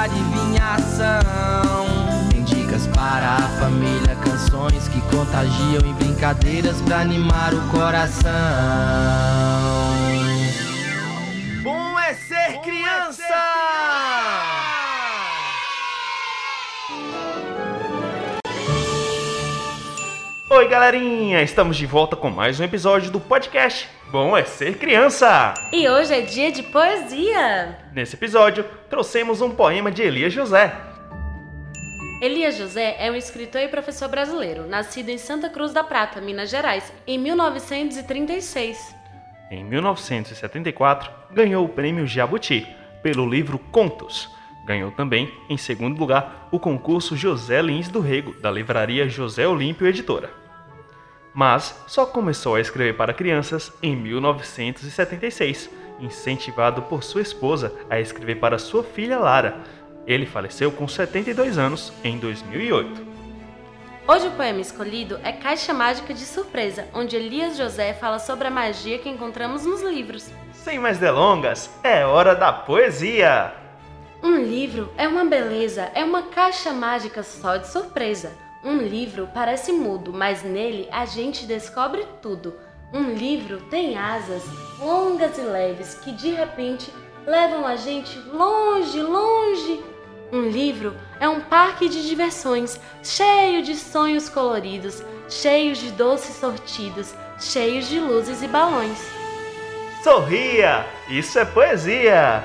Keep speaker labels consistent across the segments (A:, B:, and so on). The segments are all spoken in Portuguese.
A: adivinhação. Tem dicas para a família, canções que contagiam e brincadeiras pra animar o coração.
B: Bom é ser criança! Oi, galerinha! Estamos de volta com mais um episódio do podcast Bom é Ser Criança!
C: E hoje é dia de poesia!
B: Nesse episódio, trouxemos um poema de Elias José.
C: Elias José é um escritor e professor brasileiro, nascido em Santa Cruz da Prata, Minas Gerais, em 1936.
B: Em 1974, ganhou o prêmio Jabuti pelo livro Contos. Ganhou também, em segundo lugar, o concurso José Lins do Rego, da livraria José Olímpio Editora. Mas só começou a escrever para crianças em 1976, incentivado por sua esposa a escrever para sua filha Lara. Ele faleceu com 72 anos em 2008.
C: Hoje o poema escolhido é Caixa Mágica de Surpresa, onde Elias José fala sobre a magia que encontramos nos livros.
B: Sem mais delongas, é hora da poesia!
C: Um livro é uma beleza, é uma caixa mágica só de surpresa. Um livro parece mudo, mas nele a gente descobre tudo. Um livro tem asas longas e leves que de repente levam a gente longe, longe. Um livro é um parque de diversões, cheio de sonhos coloridos, cheios de doces sortidos, cheios de luzes e balões.
B: Sorria! Isso é poesia!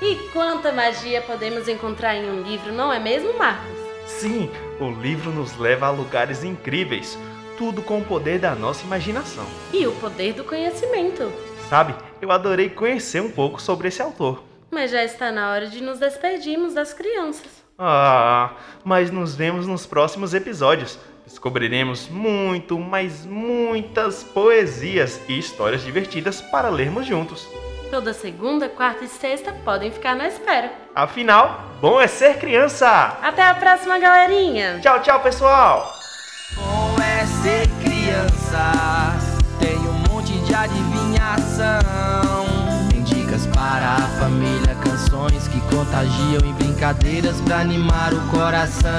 C: E quanta magia podemos encontrar em um livro, não é mesmo, Marcos?
B: Sim, o livro nos leva a lugares incríveis, tudo com o poder da nossa imaginação.
C: E o poder do conhecimento.
B: Sabe, eu adorei conhecer um pouco sobre esse autor.
C: Mas já está na hora de nos despedirmos das crianças.
B: Ah, mas nos vemos nos próximos episódios. Descobriremos muito, mas muitas poesias e histórias divertidas para lermos juntos.
C: Toda segunda, quarta e sexta podem ficar na espera.
B: Afinal, bom é ser criança!
C: Até a próxima, galerinha!
B: Tchau, tchau, pessoal!
A: Bom é ser criança, tem um monte de adivinhação. Tem dicas para a família, canções que contagiam e brincadeiras pra animar o coração.